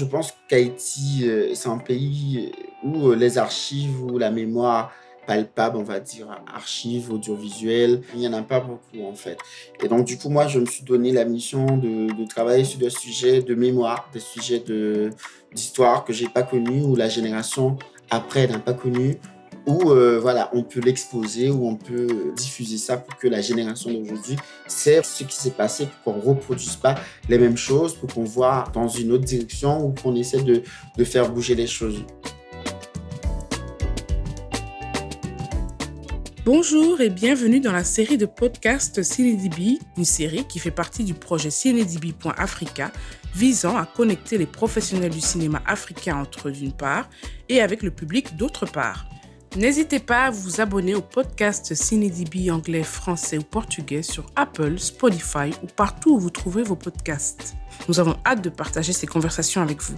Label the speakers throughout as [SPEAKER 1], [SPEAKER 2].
[SPEAKER 1] Je pense qu'Haïti, euh, c'est un pays où euh, les archives ou la mémoire palpable, on va dire, archives, audiovisuelles, il n'y en a pas beaucoup en fait. Et donc du coup, moi, je me suis donné la mission de, de travailler sur des sujets de mémoire, des sujets d'histoire que j'ai pas connus ou la génération après n'a pas connu où euh, voilà, on peut l'exposer, où on peut diffuser ça pour que la génération d'aujourd'hui sait ce qui s'est passé, pour qu'on ne reproduise pas les mêmes choses, pour qu'on voit dans une autre direction ou qu'on essaie de, faire bouger les choses.
[SPEAKER 2] Bonjour et bienvenue dans la série de podcasts CineDB, une série qui fait partie du projet CineDB.Africa visant à connecter les professionnels du cinéma africain entre eux d'une part et avec le public d'autre part. N'hésitez pas à vous abonner au podcast CineDB anglais, français ou portugais sur Apple, Spotify ou partout où vous trouvez vos podcasts. Nous avons hâte de partager ces conversations avec vous.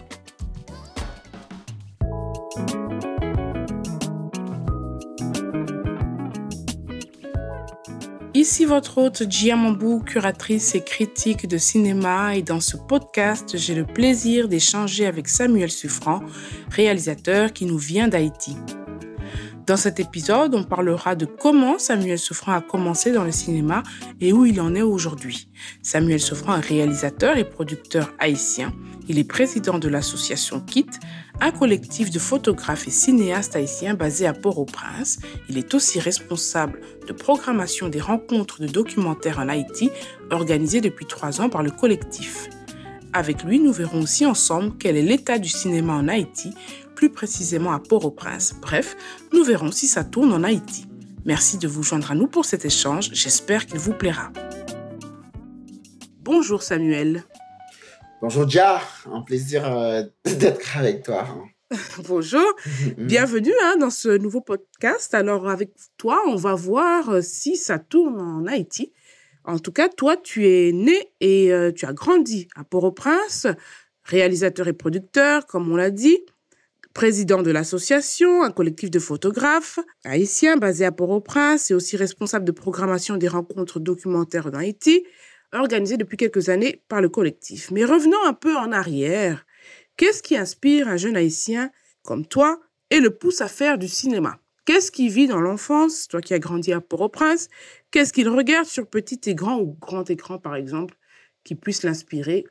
[SPEAKER 2] Ici votre hôte Giamambou, curatrice et critique de cinéma et dans ce podcast, j'ai le plaisir d'échanger avec Samuel Suffrant, réalisateur qui nous vient d'Haïti. Dans cet épisode, on parlera de comment Samuel Souffrant a commencé dans le cinéma et où il en est aujourd'hui. Samuel Souffrant est réalisateur et producteur haïtien. Il est président de l'association KIT, un collectif de photographes et cinéastes haïtiens basé à Port-au-Prince. Il est aussi responsable de programmation des rencontres de documentaires en Haïti organisées depuis trois ans par le collectif. Avec lui, nous verrons aussi ensemble quel est l'état du cinéma en Haïti, plus précisément à Port-au-Prince. Bref, nous verrons si ça tourne en Haïti. Merci de vous joindre à nous pour cet échange, j'espère qu'il vous plaira. Bonjour Samuel.
[SPEAKER 1] Bonjour Dia, un plaisir euh, d'être avec toi.
[SPEAKER 2] Bonjour, bienvenue hein, dans ce nouveau podcast. Alors avec toi, on va voir euh, si ça tourne en Haïti. En tout cas, toi, tu es né et euh, tu as grandi à Port-au-Prince, réalisateur et producteur, comme on l'a dit président de l'association, un collectif de photographes haïtiens basé à Port-au-Prince et aussi responsable de programmation des rencontres documentaires en Haïti, organisées depuis quelques années par le collectif. Mais revenons un peu en arrière. Qu'est-ce qui inspire un jeune haïtien comme toi et le pousse à faire du cinéma? Qu'est-ce qu'il vit dans l'enfance, toi qui as grandi à Port-au-Prince? Qu'est-ce qu'il regarde sur petit et grand ou grand écran, par exemple, qui puisse l'inspirer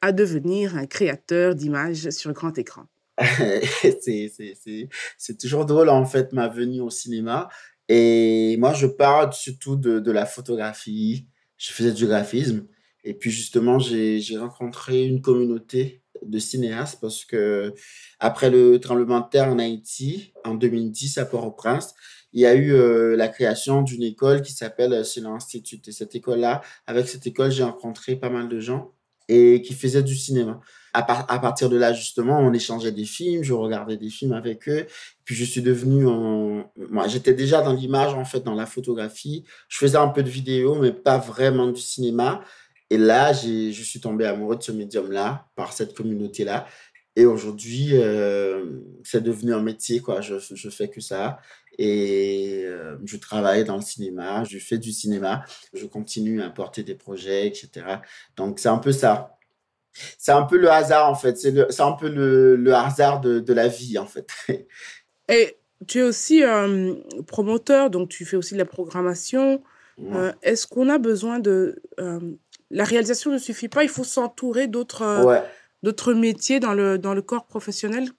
[SPEAKER 2] à devenir un créateur d'images sur grand écran?
[SPEAKER 1] c'est toujours drôle, en fait, ma venue au cinéma. Et moi, je parle surtout de, de la photographie. Je faisais du graphisme. Et puis, justement, j'ai rencontré une communauté de cinéastes parce que après le tremblement de terre en Haïti, en 2010, à Port-au-Prince, il y a eu euh, la création d'une école qui s'appelle Silence Institute. Et cette école-là, avec cette école, j'ai rencontré pas mal de gens et qui faisaient du cinéma à, partir de là, justement, on échangeait des films, je regardais des films avec eux. Puis je suis devenu, en... moi, j'étais déjà dans l'image, en fait, dans la photographie. Je faisais un peu de vidéo, mais pas vraiment du cinéma. Et là, je suis tombé amoureux de ce médium-là, par cette communauté-là. Et aujourd'hui, euh, c'est devenu un métier, quoi. Je, je fais que ça. Et euh, je travaille dans le cinéma, je fais du cinéma, je continue à porter des projets, etc. Donc, c'est un peu ça c'est un peu le hasard en fait. C'est un peu le, le hasard de, de, la vie en fait.
[SPEAKER 2] Et tu es aussi euh, promoteur, donc tu fais aussi de la programmation. Euh, est-ce qu'on a besoin de... La réalisation ne suffit pas, il faut s'entourer d'autres d'autres métiers dans le, dans le corps professionnel?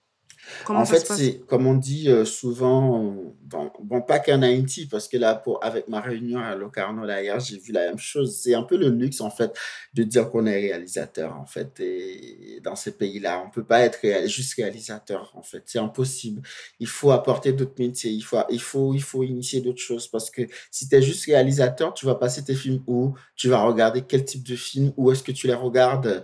[SPEAKER 1] En fait, c'est comme on dit euh, souvent, bon, pas qu'en Haïti, parce que là, pour, avec ma réunion à Locarno d'ailleurs, j'ai vu la même chose. C'est un peu le luxe, en fait, de dire qu'on est réalisateur, en fait. Et dans ces pays-là, on peut pas être juste réalisateur, en fait. C'est impossible. Il faut apporter d'autres métiers. Il faut, il faut, il faut initier d'autres choses, parce que si tu es juste réalisateur, tu vas passer tes films où? Tu vas regarder quel type de film? Où est-ce que tu les regardes?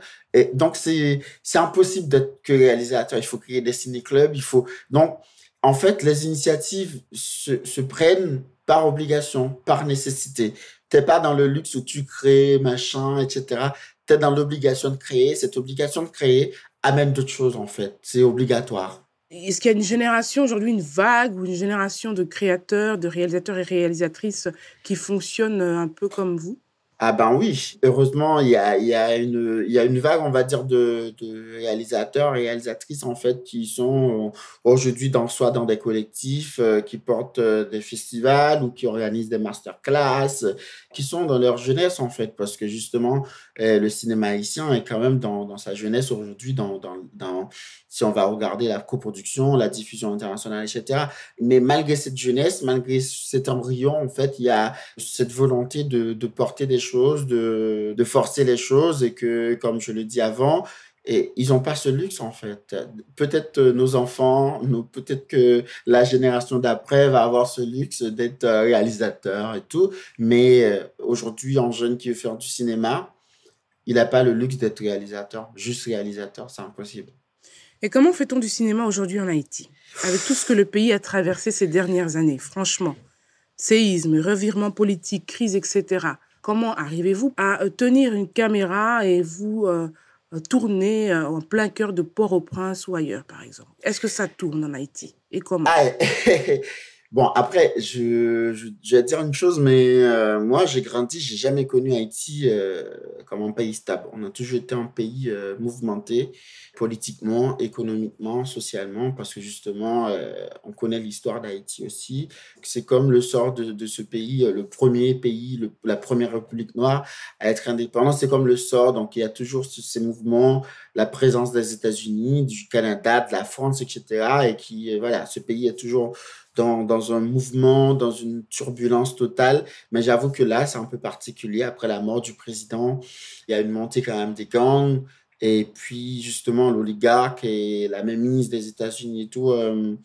[SPEAKER 1] Donc, c'est impossible d'être que réalisateur. Il faut créer des ciné-clubs. Il faut... Donc, en fait, les initiatives se, se prennent par obligation, par nécessité. Tu n'es pas dans le luxe où tu crées, machin, etc. Tu es dans l'obligation de créer. Cette obligation de créer amène d'autres choses, en fait. C'est obligatoire.
[SPEAKER 2] Est-ce qu'il y a une génération aujourd'hui, une vague ou une génération de créateurs, de réalisateurs et réalisatrices qui fonctionnent un peu comme vous?
[SPEAKER 1] Ah ben oui, heureusement, il y a, y a, une, y a une vague, on va dire, de, de réalisateurs et réalisatrices, en fait, qui sont euh, aujourd'hui dans, soit dans des collectifs, euh, qui portent euh, des festivals ou qui organisent des masterclass, qui sont dans leur jeunesse, en fait, parce que justement, le cinéma haïtien est quand même dans, dans sa jeunesse aujourd'hui, dans, dans, si on va regarder la coproduction, la diffusion internationale, etc. Mais malgré cette jeunesse, malgré cet embryon, en fait, il y a cette volonté de, de porter des de, forcer les choses et que, comme je le dis avant, et ils n'ont pas ce luxe en fait. Peut-être euh, nos enfants, peut-être que la génération d'après va avoir ce luxe d'être euh, réalisateur et tout. Mais euh, aujourd'hui, un jeune qui veut faire du cinéma, il n'a pas le luxe d'être réalisateur. Juste réalisateur, c'est impossible.
[SPEAKER 2] Et comment fait-on du cinéma aujourd'hui en Haïti? Avec tout ce que le pays a traversé ces dernières années, franchement. Séisme, revirement politique, crise, etc. Comment arrivez-vous à euh, tenir une caméra et vous euh, euh, tourner en plein cœur de Port-au-Prince ou ailleurs, par exemple? Est-ce que ça tourne en Haïti? Et comment?
[SPEAKER 1] Ah, Bon, après, je, vais dire une chose, mais moi, j'ai grandi, j'ai jamais connu Haïti comme un pays stable. On a toujours été un pays mouvementé politiquement, économiquement, socialement, parce que justement, euh, on connaît l'histoire d'Haïti aussi. C'est comme le sort de, ce pays, euh, le premier pays, la première république noire à être indépendant. C'est comme le sort, donc il y a toujours ces mouvements, la présence des États-Unis, du Canada, de la France, etc. Et qui, euh, voilà, ce pays est toujours dans, un mouvement, dans une turbulence totale. Mais j'avoue que là, c'est un peu particulier. Après la mort du président, il y a une montée quand même des gangs. Et puis, justement, l'oligarque et la même ministre des États-Unis et tout, euh,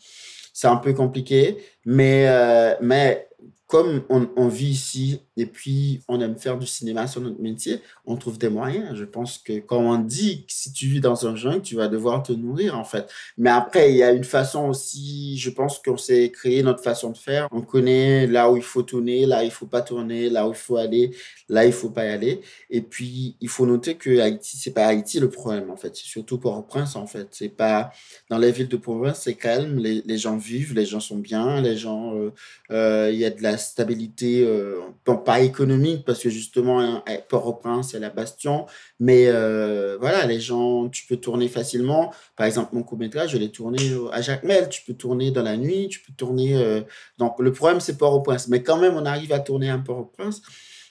[SPEAKER 1] c'est un peu compliqué. Mais, euh, mais comme on, vit ici et puis on aime faire du cinéma sur notre métier, on trouve des moyens. Je pense que quand on dit si tu vis dans un jungle, tu vas devoir te nourrir en fait. Mais après, il y a une façon aussi, je pense qu'on s'est créé notre façon de faire. On connaît là où il faut tourner, là où il faut pas tourner, là où il faut aller, là il faut pas y aller. Et puis, il faut noter que Haïti, c'est pas Haïti le problème en fait. C'est surtout Port-au-Prince en fait. C'est pas dans les villes de province, c'est calme, les, les, gens vivent, les gens sont bien, les gens, euh, euh, il y a de la stabilité, euh, pas économique, parce que justement, hein, eh, Port-au-Prince, c'est la bastion, mais euh, voilà, les gens, tu peux tourner facilement. Par exemple, mon court-métrage, je l'ai tourné à Jacmel, tu peux tourner dans la nuit, tu peux tourner. Euh, donc, le problème, c'est Port-au-Prince, mais quand même, on arrive à tourner à Port-au-Prince.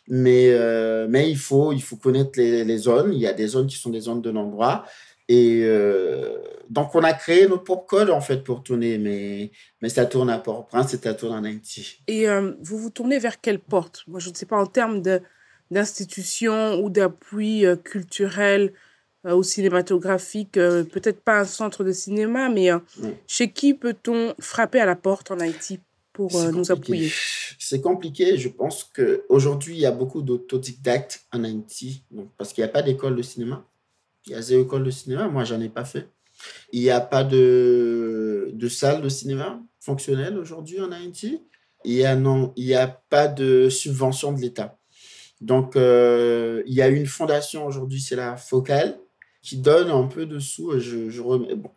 [SPEAKER 1] Mais, mais il, faut, il faut connaître les, zones. Il y a des zones qui sont des zones de non-droit. Et euh, donc, on a créé notre propre code, en fait, pour tourner, mais, mais ça tourne à Port-au-Prince et ça tourne en Haïti.
[SPEAKER 2] Et euh, vous vous tournez vers quelle porte? Moi, je ne sais pas, en termes d'institutions ou d'appui euh, culturel ou cinématographique, peut-être pas un centre de cinéma, mais chez qui peut-on frapper à la porte en Haïti pour nous appuyer?
[SPEAKER 1] C'est compliqué. Je pense qu'aujourd'hui, il y a beaucoup d'autodidactes en Haïti, donc, parce qu'il n'y a pas d'école de cinéma. Il y a zéro école de cinéma, moi j'en ai pas fait. Il n'y a pas de, de salle de cinéma fonctionnelle aujourd'hui en Haïti. Il n'y a, y a pas de subvention de l'État. Donc, euh, il y a une fondation aujourd'hui, c'est la Focale, qui donne un peu de sous. Je,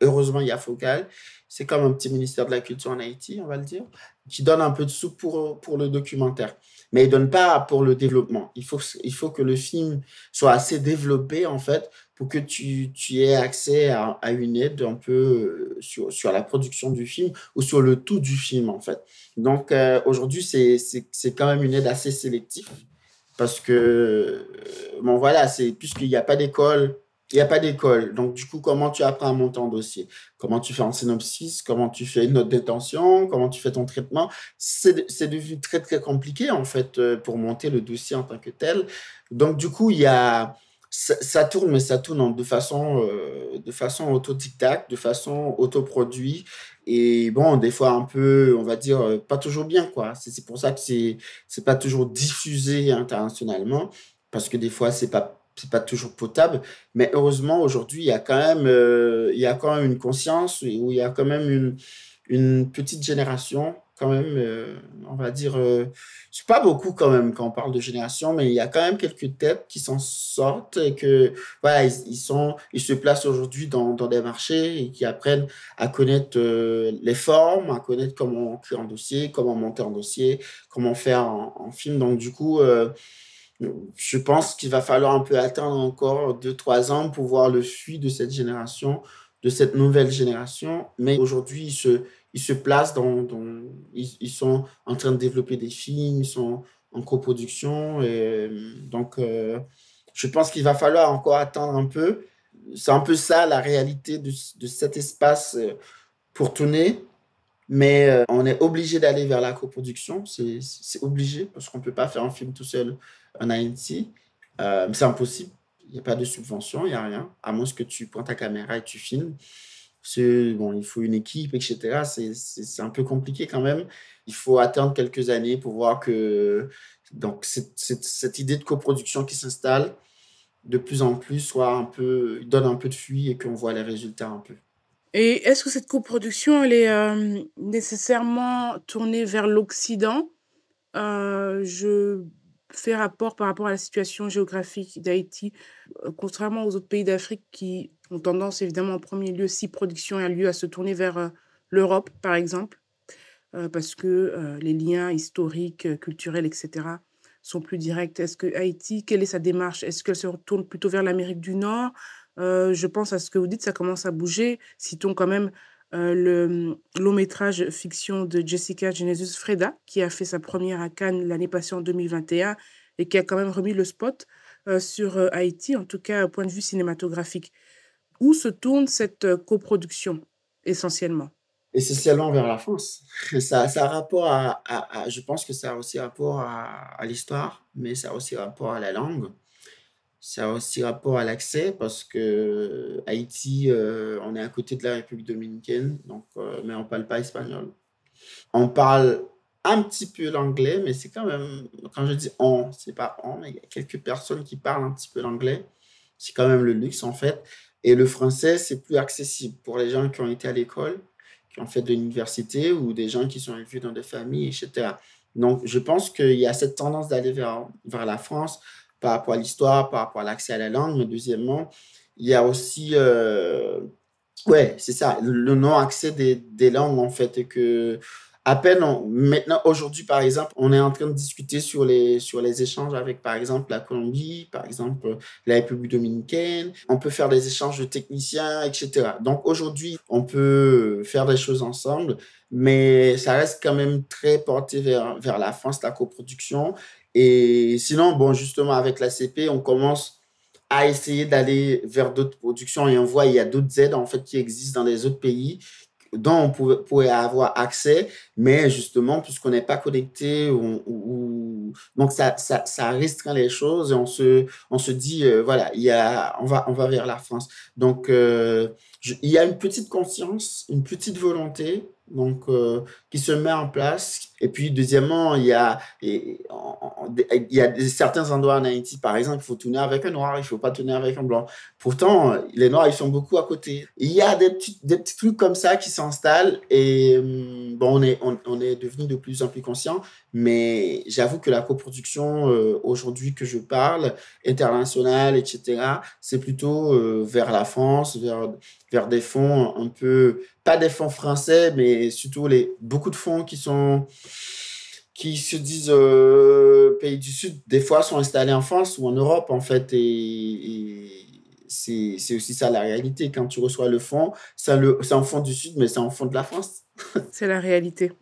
[SPEAKER 1] heureusement, il y a Focale. C'est comme un petit ministère de la Culture en Haïti, on va le dire, qui donne un peu de sous pour, pour le documentaire mais il donne pas pour le développement. Il faut, il faut que le film soit assez développé, en fait, pour que tu, tu aies accès à, à, une aide un peu euh, sur, sur la production du film ou sur le tout du film, en fait. Donc, euh, aujourd'hui, c'est quand même une aide assez sélective parce que, euh, bon, voilà, c'est puisqu'il n'y a pas d'école il n'y a pas d'école. Donc, du coup, comment tu apprends à monter un dossier? Comment tu fais un synopsis? Comment tu fais une note d'intention? Comment tu fais ton traitement? C'est devenu très, très compliqué, en fait, euh, pour monter le dossier en tant que tel. Donc, du coup, il y a... Ça, tourne, mais ça tourne de façon, euh, de façon autodidacte, de façon autoproduit. Et bon, des fois un peu, on va dire, euh, pas toujours bien, quoi. C'est pour ça que c'est pas toujours diffusé internationalement, parce que des fois, c'est pas c'est pas toujours potable, mais heureusement aujourd'hui il y a quand même euh, il y a quand même une conscience où il y a quand même une, une petite génération quand même euh, on va dire euh, c'est pas beaucoup quand même quand on parle de génération mais il y a quand même quelques têtes qui s'en sortent et que voilà ils, sont ils se placent aujourd'hui dans, dans des marchés et qui apprennent à connaître les formes à connaître comment créer un dossier comment monter un dossier comment faire un film. Donc du coup Je pense qu'il va falloir un peu attendre encore deux, trois ans pour voir le fuit de cette génération, de cette nouvelle génération. Mais aujourd'hui, ils se, ils se placent dans, ils, sont en train de développer des films, ils sont en coproduction. Et donc, euh, je pense qu'il va falloir encore attendre un peu. C'est un peu ça la réalité de, de cet espace euh, pour tourner. Mais euh, on est obligé d'aller vers la coproduction. C'est obligé parce qu'on ne peut pas faire un film tout seul en Haïti. Euh, c'est impossible. Il n'y a pas de subvention, il n'y a rien. À moins que tu prends ta caméra et tu filmes. Bon, il faut une équipe, etc. C'est un peu compliqué quand même. Il faut attendre quelques années pour voir que donc, cette idée de coproduction qui s'installe de plus en plus soit un peu, donne un peu de fuite et qu'on voit les résultats un peu.
[SPEAKER 2] Et est-ce que cette coproduction, elle est euh, nécessairement tournée vers l'Occident? Euh, Je fais rapport par rapport à la situation géographique d'Haïti, euh, contrairement aux autres pays d'Afrique qui ont tendance évidemment en premier lieu, si production a lieu, à se tourner vers l'Europe, par exemple, parce que les liens historiques, culturels, etc., sont plus directs. Est-ce que Haïti, quelle est sa démarche? Est-ce qu'elle se retourne plutôt vers l'Amérique du Nord? Je pense à ce que vous dites, ça commence à bouger. Citons quand même euh, le mm, long métrage fiction de Jessica Genesis Freda, qui a fait sa première à Cannes l'année passée en 2021 et qui a quand même remis le spot euh, sur Haïti, en tout cas au point de vue cinématographique. Où se tourne cette coproduction essentiellement?
[SPEAKER 1] Essentiellement vers la France. Ça, ça a rapport à, je pense que ça a aussi rapport à, à l'histoire, mais ça a aussi rapport à la langue. Ça a aussi rapport à l'accès parce que Haïti, euh, on est à côté de la République dominicaine, donc, euh, mais on ne parle pas espagnol. On parle un petit peu l'anglais, mais c'est quand même, quand je dis on, c'est pas on, mais il y a quelques personnes qui parlent un petit peu l'anglais. C'est quand même le luxe en fait. Et le français, c'est plus accessible pour les gens qui ont été à l'école, qui ont fait de l'université ou des gens qui sont élevés dans des familles, etc. Donc, je pense qu'il y a cette tendance d'aller vers, vers la France par rapport à l'histoire, par rapport à l'accès à la langue. Mais deuxièmement, il y a aussi, euh, ouais, c'est ça, le non-accès des, langues, en fait, que à peine, maintenant, aujourd'hui, par exemple, on est en train de discuter sur les, sur les échanges avec, par exemple, la Colombie, par exemple, la République dominicaine. On peut faire des échanges de techniciens, etc. Donc, aujourd'hui, on peut faire des choses ensemble, mais ça reste quand même très porté vers, vers la France, la coproduction. Et sinon, bon, justement, avec la CP, on commence à essayer d'aller vers d'autres productions et on voit il y a d'autres aides en fait qui existent dans les autres pays dont on pourrait, avoir accès, mais justement, puisqu'on n'est pas connecté, donc ça, ça, ça, restreint les choses et on se, on se dit, euh, voilà, il y a, on, va, on va vers la France. Donc, euh, il y a une petite conscience, une petite volonté, donc euh, qui se met en place. Et puis deuxièmement, il y a, il y a certains endroits en Haïti, par exemple, il faut tourner avec un noir, il ne faut pas tourner avec un blanc. Pourtant, les noirs, ils sont beaucoup à côté. Il y a des petits, des petits trucs comme ça qui s'installent et hum, bon, on est, on, est devenu de plus en plus conscient. Mais j'avoue que la coproduction euh, aujourd'hui que je parle, internationale, etc., c'est plutôt euh, vers la France, vers, vers des fonds un peu, pas des fonds français, mais surtout les, beaucoup de fonds qui sont qui se disent euh, pays du Sud, des fois sont installés en France ou en Europe, en fait, et, c'est aussi ça la réalité. Quand tu reçois le fonds, c'est un fonds du Sud, mais c'est un fonds de la France.
[SPEAKER 2] c'est la réalité.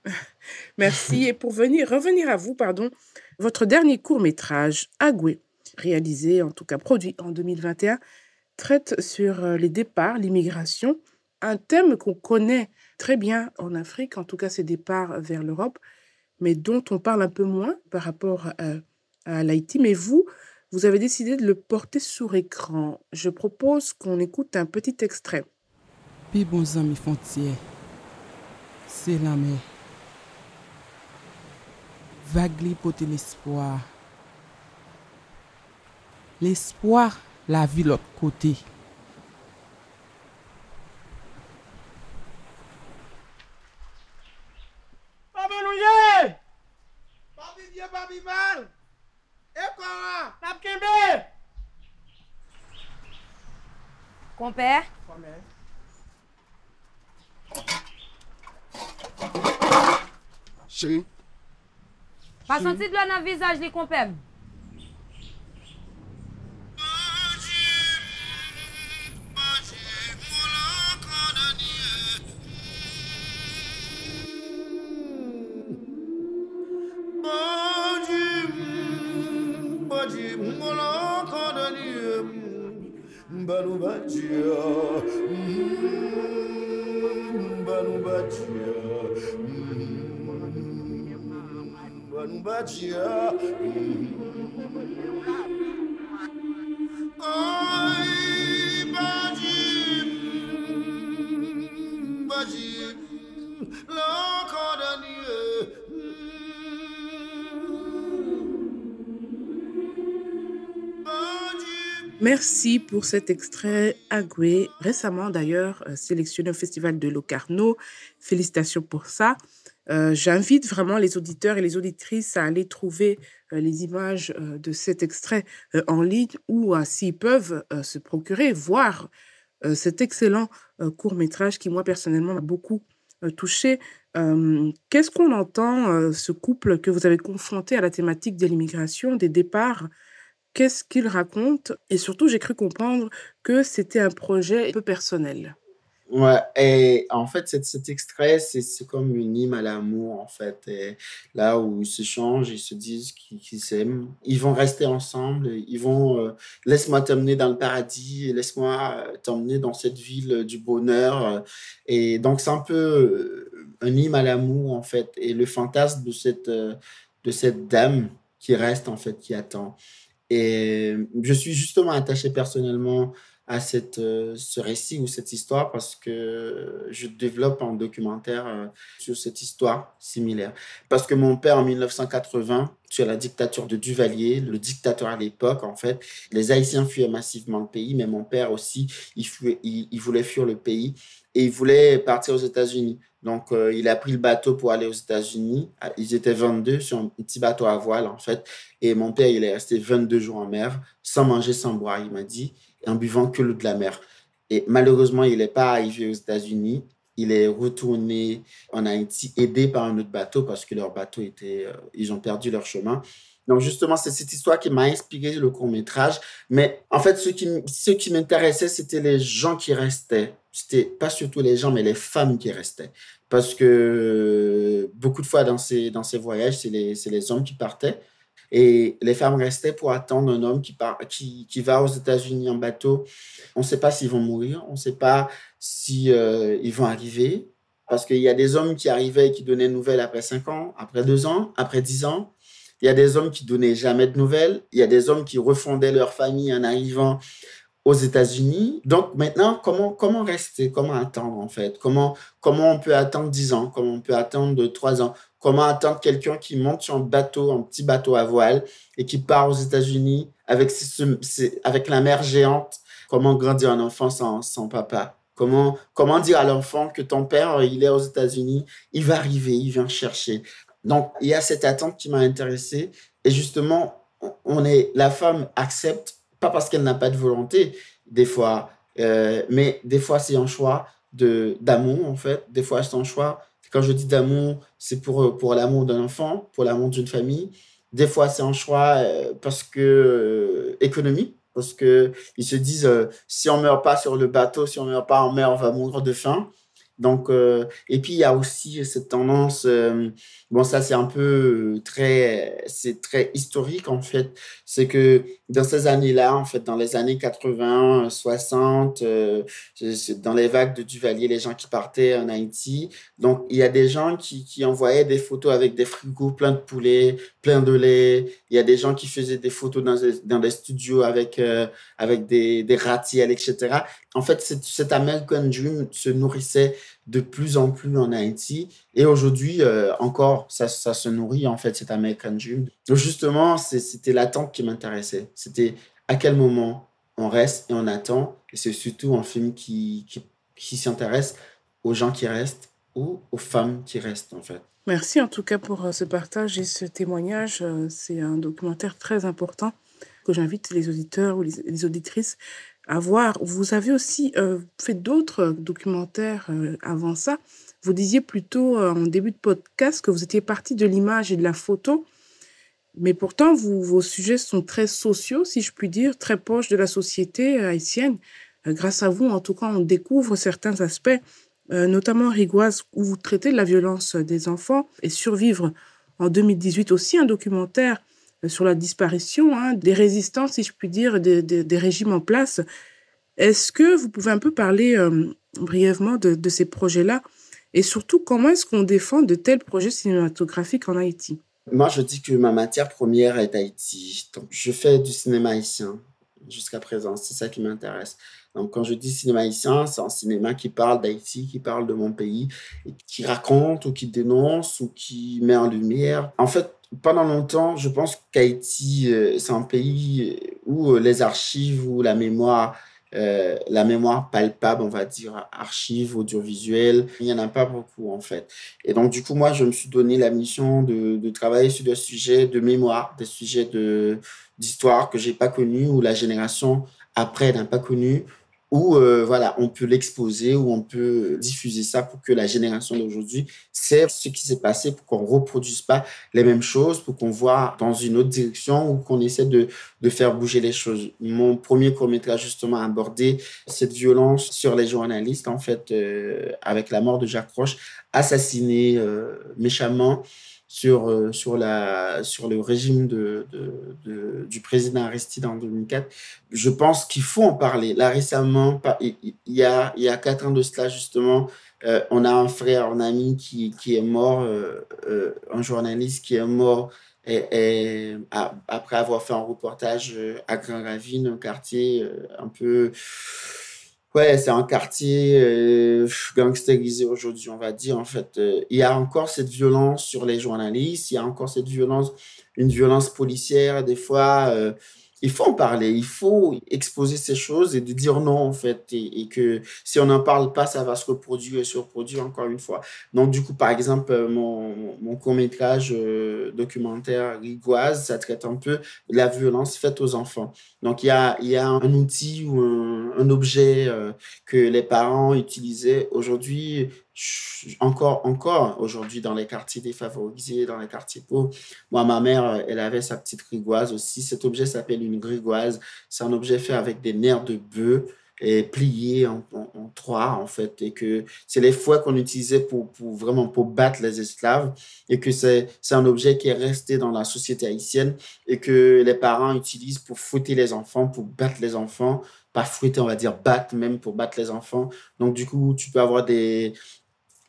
[SPEAKER 2] Merci. Et pour venir, revenir à vous, pardon, votre dernier court-métrage, Agoué, réalisé, en tout cas produit en 2021, traite sur euh, les départs, l'immigration, un thème qu'on connaît très bien en Afrique, en tout cas ces départs vers l'Europe, mais dont on parle un peu moins par rapport à, à l'Haïti. Mais vous, vous avez décidé de le porter sur écran. Je propose qu'on écoute un petit extrait.
[SPEAKER 3] Puis bons amis c'est la mer. Vague l'espoir. L'espoir, la vie l'autre côté.
[SPEAKER 4] Pompè? Pompè.
[SPEAKER 1] Chéri. Pa santi dlo nan vizaj li kompèm?
[SPEAKER 2] Merci pour cet extrait Agoué, récemment d'ailleurs euh, sélectionné au Festival de Locarno. Félicitations pour ça. Euh, J'invite vraiment les auditeurs et les auditrices à aller trouver euh, les images euh, de cet extrait en ligne ou euh, s'ils peuvent se procurer, voir cet excellent court métrage qui, moi, personnellement, m'a beaucoup touché. Qu'est-ce qu'on entend, ce couple que vous avez confronté à la thématique de l'immigration, des départs? Qu'est-ce qu'il raconte? Et surtout, j'ai cru comprendre que c'était un projet un peu personnel.
[SPEAKER 1] Ouais, et en fait, cet, cet extrait, c'est comme une hymne à l'amour, en fait. Là où ils se changent, ils se disent qu'ils s'aiment. Ils vont rester ensemble, ils vont euh, laisse-moi t'emmener dans le paradis, laisse-moi euh, t'emmener dans cette ville du bonheur. euh. Et donc, c'est un peu euh, un hymne à l'amour, en fait. Et le fantasme de cette, de cette dame qui reste, en fait, qui attend. Et je suis justement attaché personnellement à cette, euh, ce récit ou cette histoire parce que je développe un documentaire euh, sur cette histoire similaire. Parce que mon père, en 1980, sur la dictature de Duvalier, le dictateur à l'époque, en fait, les Haïtiens fuyaient massivement le pays, mais mon père aussi, il, il, voulait fuir le pays et il voulait partir aux États-Unis. Donc, euh, il a pris le bateau pour aller aux États-Unis. Ah, Ils étaient 22 sur un petit bateau à voile, en fait. Et mon père, il est resté 22 jours en mer, sans manger, sans boire, il m'a dit, en buvant que l'eau de la mer. Et malheureusement, il n'est pas arrivé aux États-Unis. Il est retourné en Haïti, aidé par un autre bateau, parce que leur bateau était, euh, ils ont perdu leur chemin. Donc, justement, c'est cette histoire qui m'a inspiré le court-métrage. Mais en fait, ce qui, m'intéressait, c'était les gens qui restaient. C'était pas surtout les gens, mais les femmes qui restaient. Parce que beaucoup de fois dans ces, dans ces voyages, c'est les, c'est les hommes qui partaient. Et les femmes restaient pour attendre un homme qui, part, qui, qui va aux États-Unis en bateau. On ne sait pas s'ils vont mourir, on ne sait pas si euh, vont arriver. Parce qu'il y a des hommes qui arrivaient et qui donnaient de nouvelles après 5 ans, après 2 ans, après 10 ans. Il y a des hommes qui donnaient jamais de nouvelles. Il y a des hommes qui refondaient leur famille en arrivant aux États-Unis. Donc maintenant, comment, comment rester? Comment attendre en fait? Comment, comment on peut attendre 10 ans? Comment on peut attendre 3 ans? Comment attendre quelqu'un qui monte sur un bateau, un petit bateau à voile, et qui part aux États-Unis avec, la mer géante? Comment grandir un enfant sans, papa? Comment, dire à l'enfant que ton père, il est aux États-Unis, il va arriver, il vient chercher? Donc, il y a cette attente qui m'a intéressé. Et justement, on est, la femme accepte, pas parce qu'elle n'a pas de volonté, des fois, euh, mais des fois, c'est un choix de d'amour, en fait. Des fois, c'est un choix. Quand je dis d'amour, c'est pour, euh, pour l'amour d'un enfant, pour l'amour d'une famille. Des fois, c'est un choix euh, parce que euh, économique, parce que ils se disent si on meurt pas sur le bateau, si on meurt pas en mer, on va mourir de faim. Donc, euh, et puis il y a aussi cette tendance, euh, bon ça c'est un peu euh, très, c'est très historique en fait, c'est que dans ces années-là, en fait, dans les années 80, 60, euh, dans les vagues de Duvalier, les gens qui partaient en Haïti, donc il y a des gens qui, qui envoyaient des photos avec des frigos pleins de poulets, plein de lait, il y a des gens qui faisaient des photos dans des, dans des studios avec, euh, avec des, des ratiels, etc. En fait, cet, cet American Dream se nourrissait de plus en plus en Haïti. Et aujourd'hui, euh, encore, ça, ça se nourrit, en fait, cet American Dream. Donc, justement, c'était l'attente qui m'intéressait. C'était à quel moment on reste et on attend. Et c'est surtout un film qui, qui, qui s'intéresse aux gens qui restent ou aux femmes qui restent, en fait.
[SPEAKER 2] Merci en tout cas pour euh, ce partage et ce témoignage. Euh, C'est un documentaire très important que j'invite les auditeurs ou les auditrices à. Vous avez aussi euh, fait d'autres documentaires euh, avant ça. Vous disiez plutôt euh, en début de podcast que vous étiez parti de l'image et de la photo. Mais pourtant, vos sujets sont très sociaux, si je puis dire, très proches de la société haïtienne. Grâce à vous, en tout cas, on découvre certains aspects, notamment Rigoise, où vous traitez de la violence des enfants et survivre en 2018 aussi un documentaire sur la disparition hein, des résistants, si je puis dire, des, des- régimes en place. Est-ce que vous pouvez un peu parler euh, brièvement de, de ces projets-là et surtout comment est-ce qu'on défend de tels projets cinématographiques en Haïti?
[SPEAKER 1] Moi, je dis que ma matière première est Haïti. Je fais du cinéma haïtien jusqu'à présent. C'est ça qui m'intéresse. Donc, quand je dis cinéma haïtien, c'est un cinéma qui parle d'Haïti, qui parle de mon pays, qui raconte ou qui dénonce ou qui met en lumière. En fait, pendant longtemps, je pense qu'Haïti, euh, c'est un pays où euh, les archives ou la mémoire euh, la mémoire palpable, on va dire, archives, audiovisuelles, il n'y en a pas beaucoup en fait. Et donc du coup, moi, je me suis donné la mission de, de travailler sur des sujets de mémoire, des sujets de d'histoire que j'ai pas connus ou la génération après n'a pas connu où euh, voilà, on peut l'exposer, où on peut diffuser ça pour que la génération d'aujourd'hui sait ce qui s'est passé, pour qu'on reproduise pas les mêmes choses, pour qu'on voit dans une autre direction ou qu'on essaie de, de faire bouger les choses. Mon premier court métrage justement abordé cette violence sur les journalistes, en fait, euh, avec la mort de Jacques Roche, assassiné euh, méchamment sur, euh, sur, la, sur le régime de, de, du président Aristide en 2004. Je pense qu'il faut en parler. Là, récemment, il y a, il y a quatre ans de cela, justement, euh, on a un frère, un ami qui, qui est mort, euh, un journaliste qui est mort et, après avoir fait un reportage à Grand Ravine, un quartier un peu Ouais, c'est un quartier euh, gangsterisé aujourd'hui, on va dire. En fait, euh, il y a encore cette violence sur les journalistes, il y a encore cette violence, une violence policière, des fois. Euh, il faut en parler, il faut exposer ces choses et de dire non, en fait, et, que si on n'en parle pas, ça va se reproduire et se reproduire encore une fois. Donc, du coup, par exemple, euh, mon, mon court-métrage euh, documentaire Rigoise, ça traite un peu de la violence faite aux enfants. Donc, il y a, y a un outil ou un, un objet euh, que les parents utilisaient aujourd'hui encore, encore aujourd'hui dans les quartiers défavorisés, dans les quartiers pauvres. Moi, ma mère, elle avait sa petite grigoise aussi. Cet objet s'appelle une grigoise. C'est un objet fait avec des nerfs de bœuf et plié en, en, trois, en fait. Et que c'est les fouets qu'on utilisait pour, pour, vraiment pour battre les esclaves. Et que c'est un objet qui est resté dans la société haïtienne et que les parents utilisent pour fouetter les enfants, pour battre les enfants. Pas fouetter, on va dire battre même pour battre les enfants. Donc, du coup, tu peux avoir des,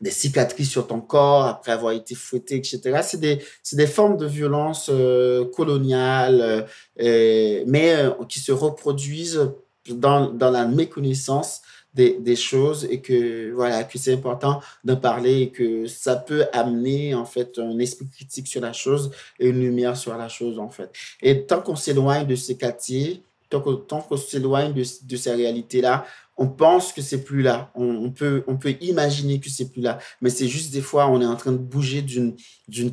[SPEAKER 1] des cicatrices sur ton corps après avoir été fouetté, etc. C'est des, des formes de violence euh, coloniale, euh, mais euh, qui se reproduisent dans, dans la méconnaissance des, des, choses et que voilà que c'est important d'en parler et que ça peut amener en fait un esprit critique sur la chose et une lumière sur la chose en fait. Et tant qu'on s'éloigne de ces quartiers, tant qu'on s'éloigne de, de ces réalités-là, on pense que c'est plus là. On, peut, on peut imaginer que c'est plus là. Mais c'est juste des fois, on est en train de bouger d'une,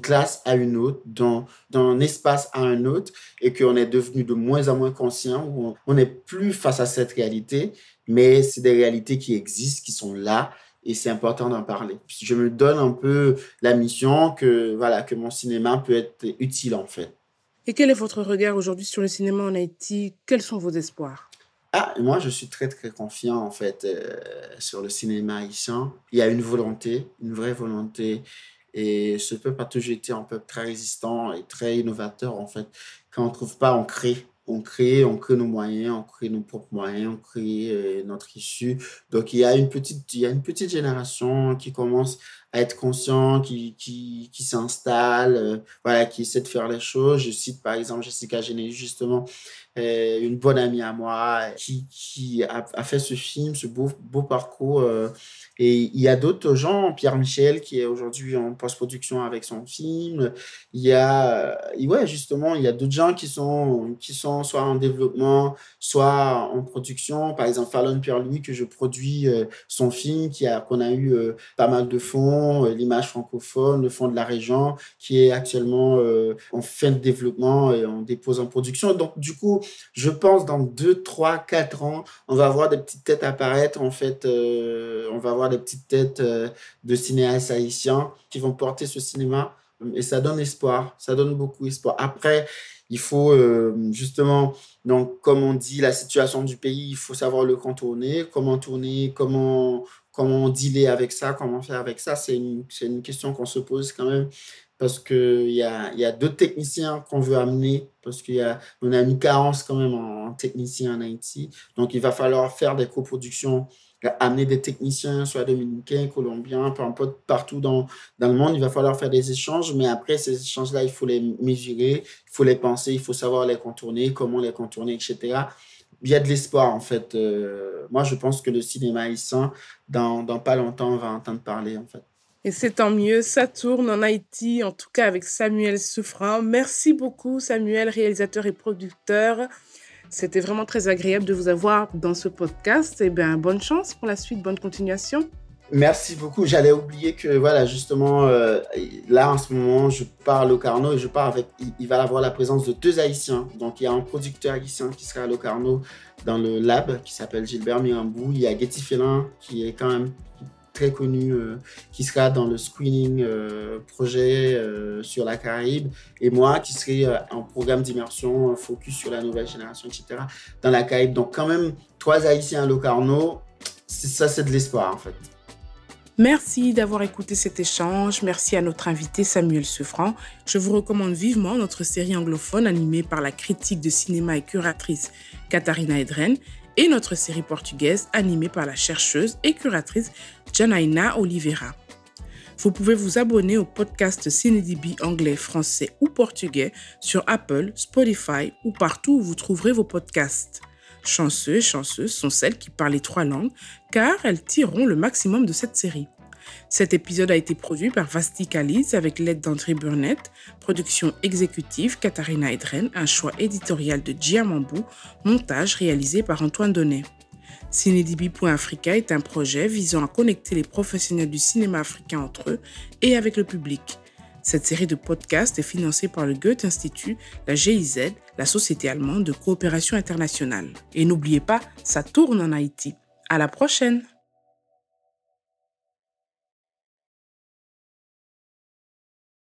[SPEAKER 1] classe à une autre, d'un, d'un espace à un autre, et qu'on est devenu de moins en moins conscient, où on n'est plus face à cette réalité, mais c'est des réalités qui existent, qui sont là, et c'est important d'en parler. Je me donne un peu la mission que, voilà, que mon cinéma peut être utile, en fait.
[SPEAKER 2] Et quel est votre regard aujourd'hui sur le cinéma en Haïti? Quels sont vos espoirs?
[SPEAKER 1] Ah, moi, je suis très, très confiant, en fait, euh, sur le cinéma haïtien. Il y a une volonté, une vraie volonté. Et ce peuple a toujours été un peuple très résistant et très innovateur, en fait. Quand on ne trouve pas, on crée. On crée, on crée nos moyens, on crée nos propres moyens, on crée euh, notre issue. Donc, il y, a une petite, il y a une petite génération qui commence à être conscient, qui, qui, qui s'installe, euh, voilà, qui essaie de faire les choses. Je cite par exemple Jessica Gené, justement, euh, une bonne amie à moi qui, qui a, fait ce film, ce beau, beau parcours. Euh, et il y a d'autres gens, Pierre Michel, qui est aujourd'hui en post-production avec son film. Il y a, ouais, justement, il y a d'autres gens qui sont, qui sont soit en développement, soit en production. Par exemple, Fallon Pierre-Louis, que je produis son film, qu'on a eu pas mal de fonds, euh, l'image francophone, le fonds de la région, qui est actuellement euh, en fin de développement et on dépose en production. Donc, du coup, je pense dans 2, 3, 4 ans, on va voir des petites têtes apparaître. En fait, euh, on va voir des petites têtes de cinéastes haïtiens qui vont porter ce cinéma. Et ça donne espoir, ça donne beaucoup espoir. Après, il faut justement, donc, comme on dit, la situation du pays, il faut savoir le contourner, comment tourner, comment, comment dealer avec ça, comment faire avec ça, c'est une, une question qu'on se pose quand même parce qu'il y a, y a deux techniciens qu'on veut amener, parce qu'on a, a une carence quand même en, techniciens en Haïti. Donc, il va falloir faire des coproductions, amener des techniciens, soit dominicains, colombiens, peu importe, partout dans, dans le monde. Il va falloir faire des échanges, mais après, ces échanges-là, il faut les mesurer, il faut les penser, il faut savoir les contourner, comment les contourner, etc il y a de l'espoir en fait. Euh, moi, je pense que le cinéma haïtien, dans, dans pas longtemps, on va entendre parler en fait.
[SPEAKER 2] Et c'est tant mieux, ça tourne en Haïti, en tout cas avec Samuel Souffrant. Merci beaucoup Samuel, réalisateur et producteur. C'était vraiment très agréable de vous avoir dans ce podcast. Et eh bien, bonne chance pour la suite, bonne continuation.
[SPEAKER 1] Merci beaucoup. J'allais oublier que, voilà, justement, euh, là, en ce moment, je pars à Locarno et je pars avec. Il, va avoir la présence de deux Haïtiens. Donc, il y a un producteur haïtien qui sera à Locarno dans le lab qui s'appelle Gilbert Mirambou. Il y a Getty Félin qui est quand même très connu euh, qui sera dans le screening euh, projet sur la Caraïbe et moi qui serai en programme d'immersion focus sur la nouvelle génération, etc. dans la Caraïbe. Donc quand même, trois Haïtiens à Locarno, ça c'est de l'espoir en fait.
[SPEAKER 2] Merci d'avoir écouté cet échange. Merci à notre invité Samuel Sefran. Je vous recommande vivement notre série anglophone animée par la critique de cinéma et curatrice Katharina Edren et notre série portugaise animée par la chercheuse et curatrice Janaina Oliveira. Vous pouvez vous abonner au podcast CineDB anglais, français ou portugais sur Apple, Spotify ou partout où vous trouverez vos podcasts. Chanceux et chanceuses sont celles qui parlent les trois langues car elles tireront le maximum de cette série. Cet épisode a été produit par Vasti Kaliz avec l'aide d'André Burnett, production exécutive Katharina Edren, un choix éditorial de Giamambou, montage réalisé par Antoine Donnet. Cinédb.africa est un projet visant à connecter les professionnels du cinéma africain entre eux et avec le public. Cette série de podcasts est financée par le Goethe Institut, la GIZ, la Société allemande de coopération internationale. Et n'oubliez pas, ça tourne en Haïti. À la prochaine!